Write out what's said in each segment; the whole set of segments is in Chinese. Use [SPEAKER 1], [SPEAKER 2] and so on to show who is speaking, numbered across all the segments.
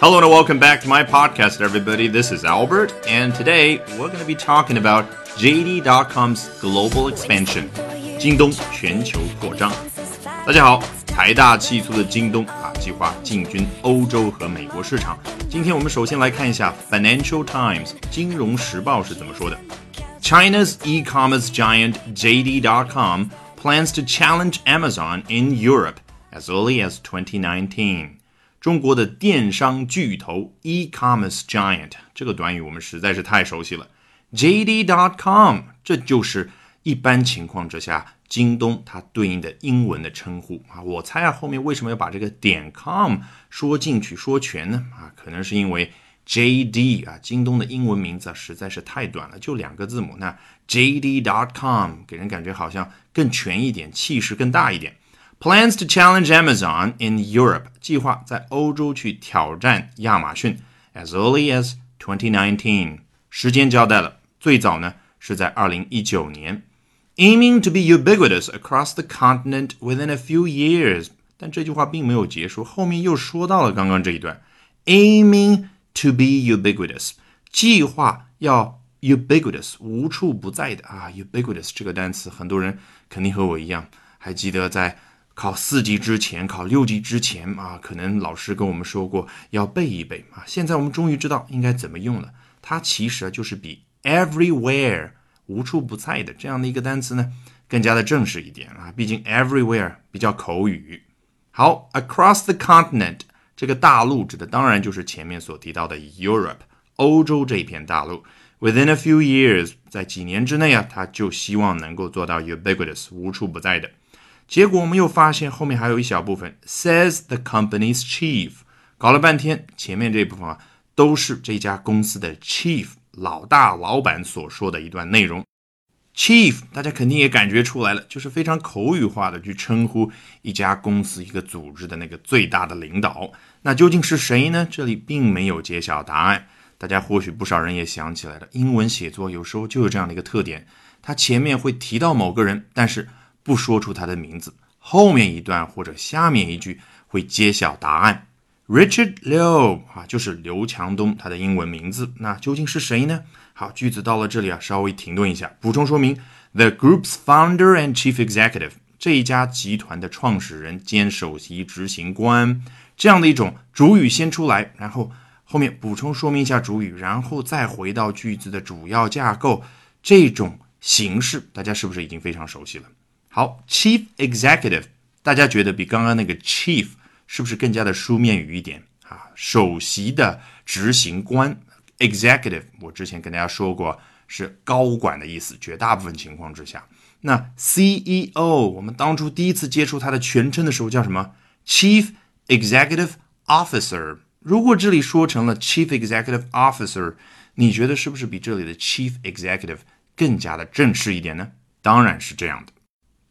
[SPEAKER 1] Hello and welcome back to my podcast, everybody. This is Albert, and today we're going to be talking about JD.com's global expansion. 京东全球扩张。大家好，财大气粗的京东啊，计划进军欧洲和美国市场。今天我们首先来看一下 Financial Times 金融时报是怎么说的。China's e-commerce giant JD.com plans to challenge Amazon in Europe as early as 2019. 中国的电商巨头 e-commerce giant 这个短语我们实在是太熟悉了。JD.com 这就是一般情况之下京东它对应的英文的称呼啊。我猜啊，后面为什么要把这个点 com 说进去说全呢？啊，可能是因为 JD 啊，京东的英文名字啊实在是太短了，就两个字母。那 JD.com 给人感觉好像更全一点，气势更大一点。Plans to challenge Amazon in Europe，计划在欧洲去挑战亚马逊，as early as 2019。时间交代了，最早呢是在2019年，aiming to be ubiquitous across the continent within a few years。但这句话并没有结束，后面又说到了刚刚这一段，aiming to be ubiquitous，计划要 ubiquitous，无处不在的啊，ubiquitous 这个单词，很多人肯定和我一样，还记得在。 考四级之前，考六级之前啊，可能老师跟我们说过要背一背啊。现在我们终于知道应该怎么用了。它其实就是比 everywhere 无处不在的这样的一个单词呢更加的正式一点啊。毕竟 everywhere 比较口语。好，across the continent 这个大陆指的当然就是前面所提到的 Europe 欧洲这一片大陆。Within a few years 在几年之内啊，他就希望能够做到 ubiquitous 无处不在的。结果我们又发现后面还有一小部分，says the company's chief，搞了半天，前面这部分啊都是这家公司的 chief 老大老板所说的一段内容。chief 大家肯定也感觉出来了，就是非常口语化的去称呼一家公司一个组织的那个最大的领导。那究竟是谁呢？这里并没有揭晓答案。大家或许不少人也想起来了，英文写作有时候就有这样的一个特点，它前面会提到某个人，但是。不说出他的名字，后面一段或者下面一句会揭晓答案。Richard Liu 啊，就是刘强东，他的英文名字。那究竟是谁呢？好，句子到了这里啊，稍微停顿一下，补充说明：The group's founder and chief executive，这一家集团的创始人兼首席执行官，这样的一种主语先出来，然后后面补充说明一下主语，然后再回到句子的主要架构，这种形式大家是不是已经非常熟悉了？好，chief executive，大家觉得比刚刚那个 chief 是不是更加的书面语一点啊？首席的执行官，executive，我之前跟大家说过是高管的意思，绝大部分情况之下。那 CEO，我们当初第一次接触它的全称的时候叫什么？Chief Executive Officer。如果这里说成了 Chief Executive Officer，你觉得是不是比这里的 Chief Executive 更加的正式一点呢？当然是这样的。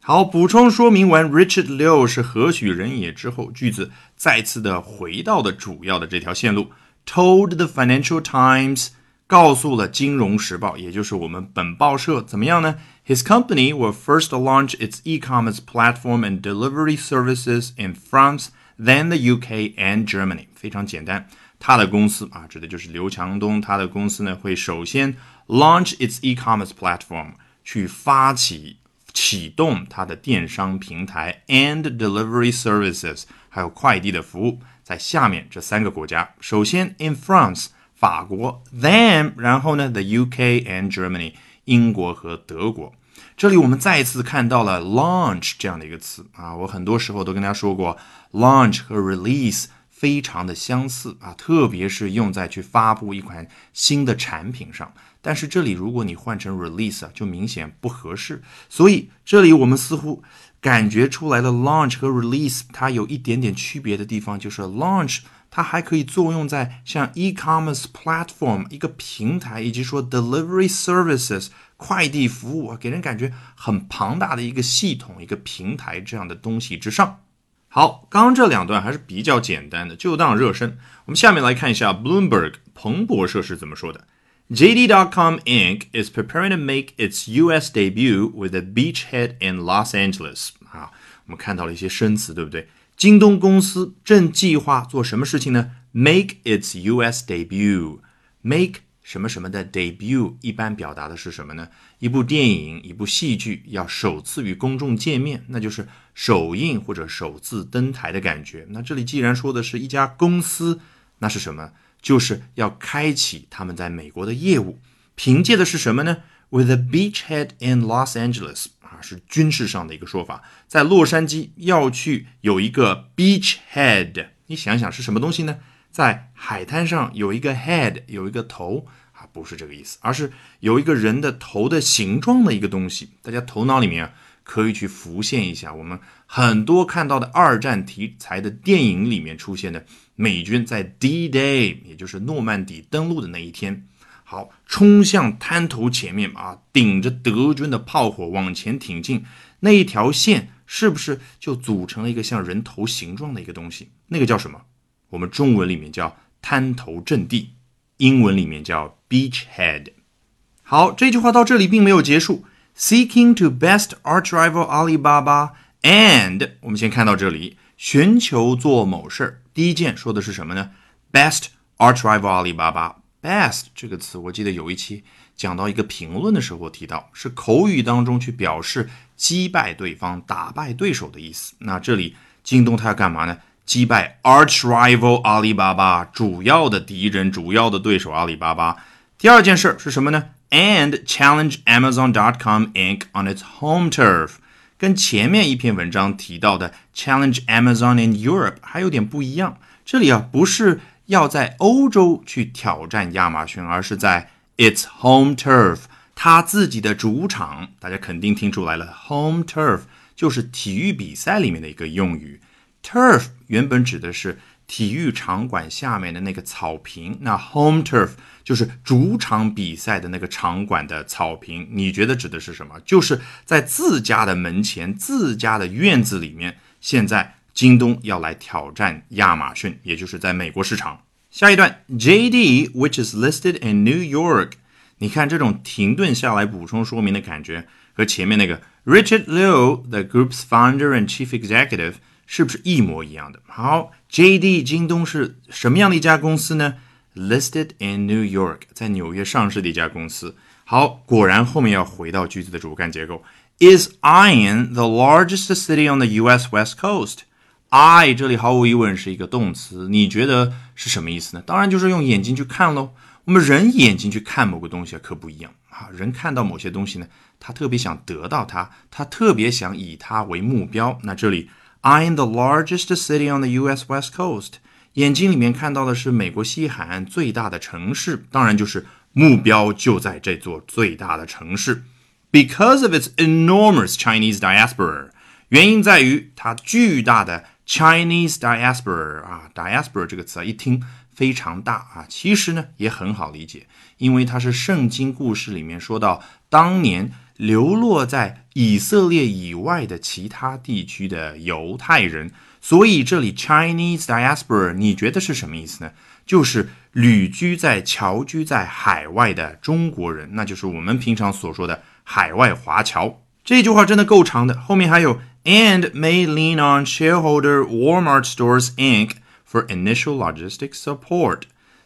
[SPEAKER 1] 好，补充说明完 Richard Liu 是何许人也之后，句子再次的回到的主要的这条线路，told the Financial Times 告诉了金融时报，也就是我们本报社怎么样呢？His company will first launch its e-commerce platform and delivery services in France, then the UK and Germany。非常简单，他的公司啊，指的就是刘强东，他的公司呢会首先 launch its e-commerce platform 去发起。 启动它的电商平台 and delivery services，还有快递的服务，在下面这三个国家。首先，in France，法国；then，然后呢，the UK and Germany，英国和德国。这里我们再一次看到了 launch 这样的一个词啊，我很多时候都跟大家说过，launch 和 release。非常的相似啊，特别是用在去发布一款新的产品上。但是这里如果你换成 release 啊，就明显不合适。所以这里我们似乎感觉出来的，launch 和 release 它有一点点区别的地方，就是 launch 它还可以作用在像 e-commerce platform 一个平台，以及说 delivery services 快递服务啊，给人感觉很庞大的一个系统、一个平台这样的东西之上。好，刚刚这两段还是比较简单的，就当热身。我们下面来看一下 Bloomberg 彭博社是怎么说的。JD.com Inc. is preparing to make its U.S. debut with a beachhead in Los Angeles。啊，我们看到了一些生词，对不对？京东公司正计划做什么事情呢 make its U.S. debut. Make 什么什么的 debut 一般表达的是什么呢？一部电影、一部戏剧要首次与公众见面，那就是首映或者首次登台的感觉。那这里既然说的是一家公司，那是什么？就是要开启他们在美国的业务。凭借的是什么呢？With a beachhead in Los Angeles 啊，是军事上的一个说法，在洛杉矶要去有一个 beachhead。你想想是什么东西呢？在海滩上有一个 head，有一个头啊，不是这个意思，而是有一个人的头的形状的一个东西。大家头脑里面可以去浮现一下，我们很多看到的二战题材的电影里面出现的美军在 D-Day，也就是诺曼底登陆的那一天，好冲向滩头前面啊，顶着德军的炮火往前挺进，那一条线是不是就组成了一个像人头形状的一个东西？那个叫什么？我们中文里面叫滩头阵地，英文里面叫 beachhead。好，这句话到这里并没有结束。Seeking to best arch rival Alibaba and 我们先看到这里，寻求做某事儿。第一件说的是什么呢？Best arch rival Alibaba。Best 这个词，我记得有一期讲到一个评论的时候提到，是口语当中去表示击败对方、打败对手的意思。那这里京东它要干嘛呢？击败 arch rival 阿里巴巴主要的敌人、主要的对手阿里巴巴。第二件事是什么呢？And challenge Amazon.com Inc. on its home turf，跟前面一篇文章提到的 challenge Amazon in Europe 还有点不一样。这里啊，不是要在欧洲去挑战亚马逊，而是在 its home turf，它自己的主场。大家肯定听出来了，home turf 就是体育比赛里面的一个用语。Turf 原本指的是体育场馆下面的那个草坪，那 home turf 就是主场比赛的那个场馆的草坪。你觉得指的是什么？就是在自家的门前、自家的院子里面。现在京东要来挑战亚马逊，也就是在美国市场。下一段，JD，which is listed in New York。你看这种停顿下来补充说明的感觉，和前面那个 Richard Liu，the group's founder and chief executive。是不是一模一样的？好，JD 京东是什么样的一家公司呢？Listed in New York，在纽约上市的一家公司。好，果然后面要回到句子的主干结构。Is Iron the largest city on the U.S. West Coast？I 这里毫无疑问是一个动词，你觉得是什么意思呢？当然就是用眼睛去看喽。我们人眼睛去看某个东西可不一样啊。人看到某些东西呢，他特别想得到它，他特别想以它为目标。那这里。I'm the largest city on the U.S. West Coast。眼睛里面看到的是美国西海岸最大的城市，当然就是目标就在这座最大的城市。Because of its enormous Chinese diaspora，原因在于它巨大的 Chinese diaspora 啊，diaspora 这个词啊，一听非常大啊，其实呢也很好理解，因为它是圣经故事里面说到当年。流落在以色列以外的其他地区的犹太人，所以这里 Chinese diaspora 你觉得是什么意思呢？就是旅居在、侨居在海外的中国人，那就是我们平常所说的海外华侨。这句话真的够长的，后面还有 and may lean on shareholder Walmart Stores Inc. for initial logistics support.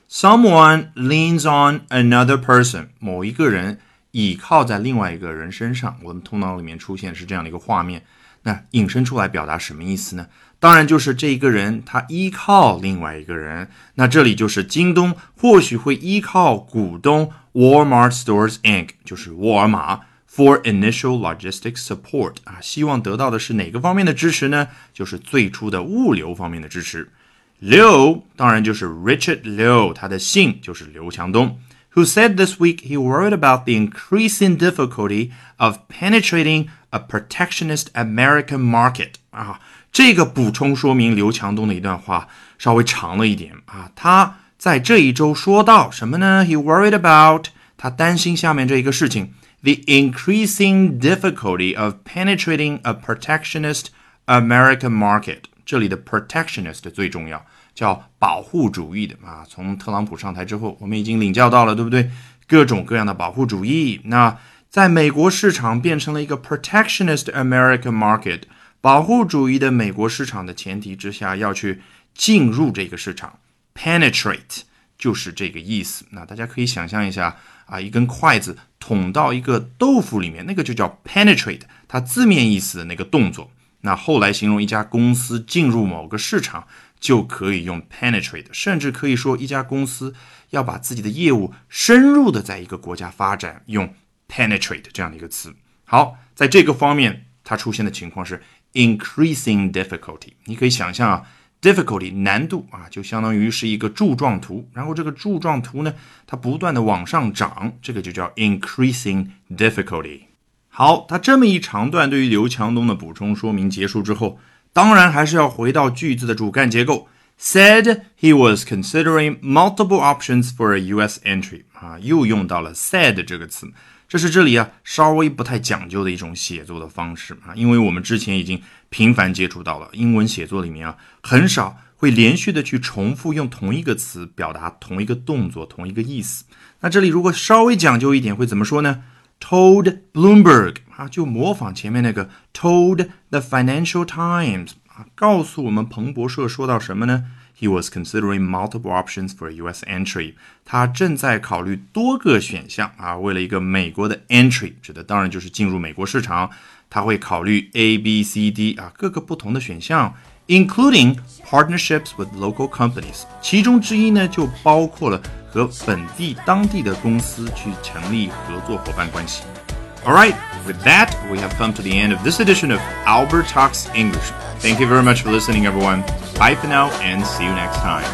[SPEAKER 1] Someone leans on another person，某一个人。倚靠在另外一个人身上，我们头脑里面出现是这样的一个画面，那引申出来表达什么意思呢？当然就是这一个人他依靠另外一个人，那这里就是京东或许会依靠股东 Walmart Stores Inc.，就是沃尔玛 for initial logistics support 啊，希望得到的是哪个方面的支持呢？就是最初的物流方面的支持。刘当然就是 Richard Liu，他的姓就是刘强东。who said this week he worried about the increasing difficulty of penetrating a protectionist American market 啊，这个补充说明刘强东的一段话稍微长了一点啊。他在这一周说到什么呢？He worried about 他担心下面这一个事情：the increasing difficulty of penetrating a protectionist American market。这里的 protectionist 最重要。 叫保护主义的啊，从特朗普上台之后，我们已经领教到了，对不对？各种各样的保护主义，那在美国市场变成了一个 protectionist American market，保护主义的美国市场的前提之下，要去进入这个市场 penetrate 就是这个意思。那大家可以想象一下啊，一根筷子捅到一个豆腐里面，那个就叫 penetrate，它字面意思的那个动作。那后来形容一家公司进入某个市场，就可以用 penetrate，甚至可以说一家公司要把自己的业务深入的在一个国家发展，用 penetrate 这样的一个词。好，在这个方面，它出现的情况是 increasing difficulty。你可以想象啊，difficulty 难度啊，就相当于是一个柱状图，然后这个柱状图呢，它不断的往上涨，这个就叫 increasing difficulty。好，它这么一长段对于刘强东的补充说明结束之后，当然还是要回到句子的主干结构。Said he was considering multiple options for a U.S. entry 啊，又用到了 said 这个词。这是这里啊稍微不太讲究的一种写作的方式啊，因为我们之前已经频繁接触到了英文写作里面啊，很少会连续的去重复用同一个词表达同一个动作同一个意思。那这里如果稍微讲究一点，会怎么说呢 ？Told Bloomberg 啊，就模仿前面那个 Told the Financial Times 啊，告诉我们彭博社说到什么呢？He was considering multiple options for U.S. entry。他正在考虑多个选项啊，为了一个美国的 entry，指的当然就是进入美国市场。他会考虑 A、B、C、D 啊各个不同的选项，including partnerships with local companies。其中之一呢，就包括了和本地当地的公司去成立合作伙伴关系。All right, with that, we have come to the end of this edition of Albert Talks English. Thank you very much for listening, everyone. Bye for now, and see you next time.